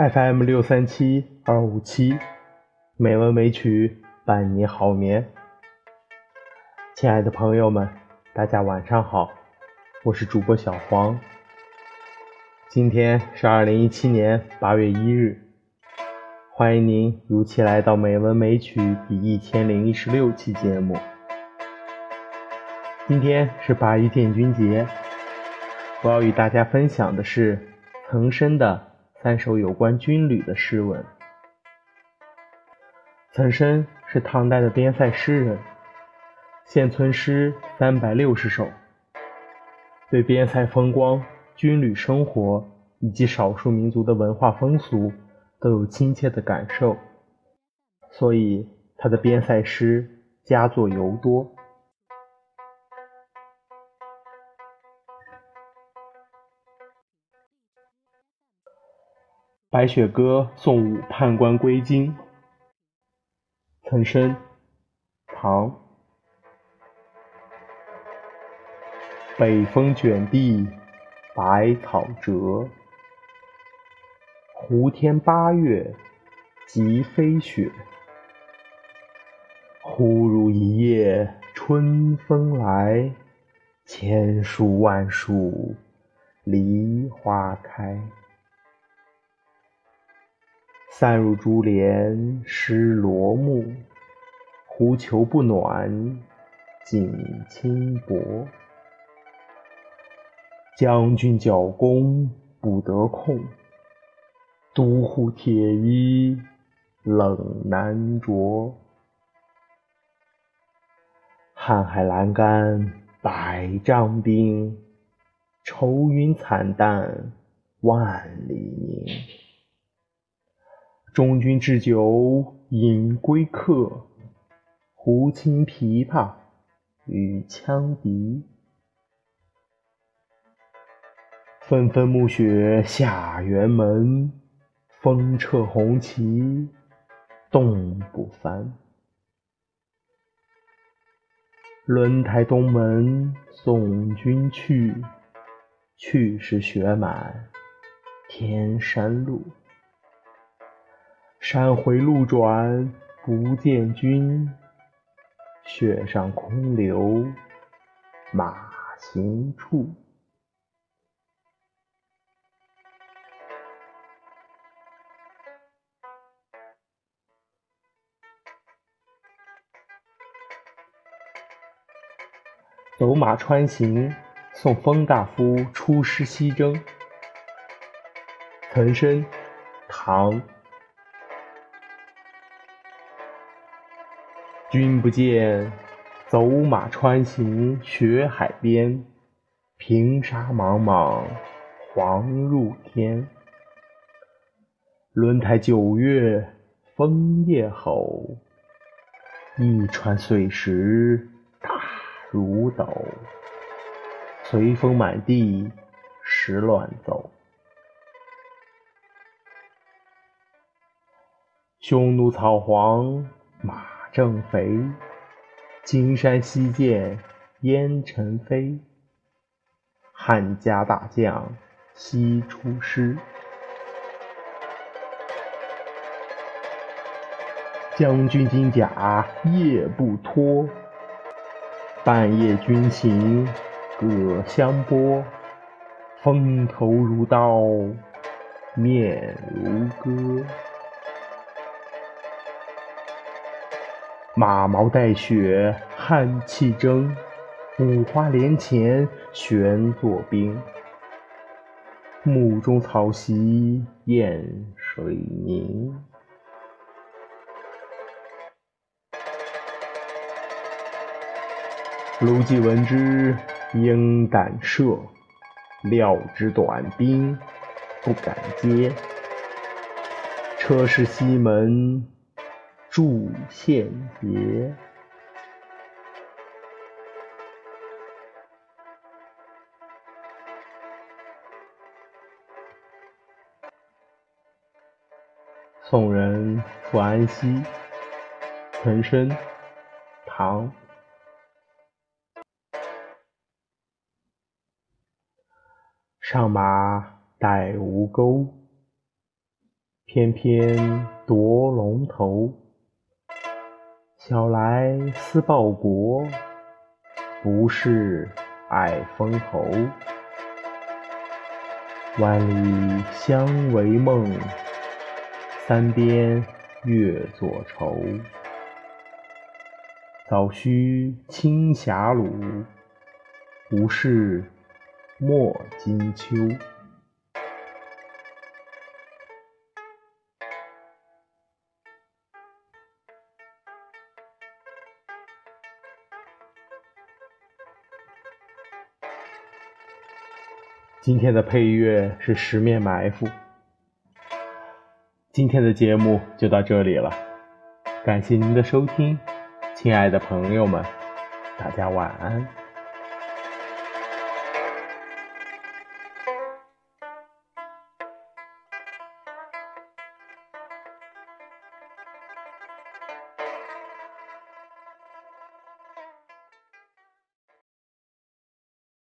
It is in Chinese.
FM 六三七二五七，美文美曲伴你好眠。亲爱的朋友们，大家晚上好，我是主播小黄。今天是二零一七年八月一日，欢迎您如期来到《美文美曲》第一千零一十六期节目。今天是八一建军节，我要与大家分享的是岑参的。三首有关军旅的诗文。岑参是唐代的边塞诗人，现存诗三百六十首，对边塞风光、军旅生活以及少数民族的文化风俗都有亲切的感受，所以他的边塞诗佳作尤多。《白雪歌送武判官归京》岑参，唐。北风卷地白草折，胡天八月即飞雪。忽如一夜春风来，千树万树梨花开。散入珠帘湿罗幕，狐裘不暖锦衾薄。将军角弓不得控，都护铁衣冷难着。瀚海阑干百丈冰，愁云惨淡万里凝。中军置酒饮归客，胡琴琵琶与羌笛。纷纷暮雪下辕门，风掣红旗冻不翻。轮台东门送君去，去时雪满天山路。山回路转不见君，雪上空留马行处。走马穿行送封大夫出师西征。岑参，唐。君不见，走马川行雪海边，平沙茫茫黄入天。轮台九月风夜吼，一川碎石大如斗。随风满地石乱走，匈奴草黄马。正肥，金山西见烟尘飞。汉家大将西出师，将军金甲夜不脱。半夜军行葛香波，风头如刀，面如割。马毛带雪汉气蒸，五花连钱玄作冰。目中草席燕水凝。卢骑闻之应胆慑，料知短兵不敢接。车至西门。祝献节。送人复安西。岑参，唐。上马带吴钩，翩翩夺龙头。小来思报国，不是爱封侯。万里相为梦，三边月作愁。早须青霞鲁，无事莫金秋。今天的配乐是《十面埋伏》。今天的节目就到这里了，感谢您的收听，亲爱的朋友们，大家晚安。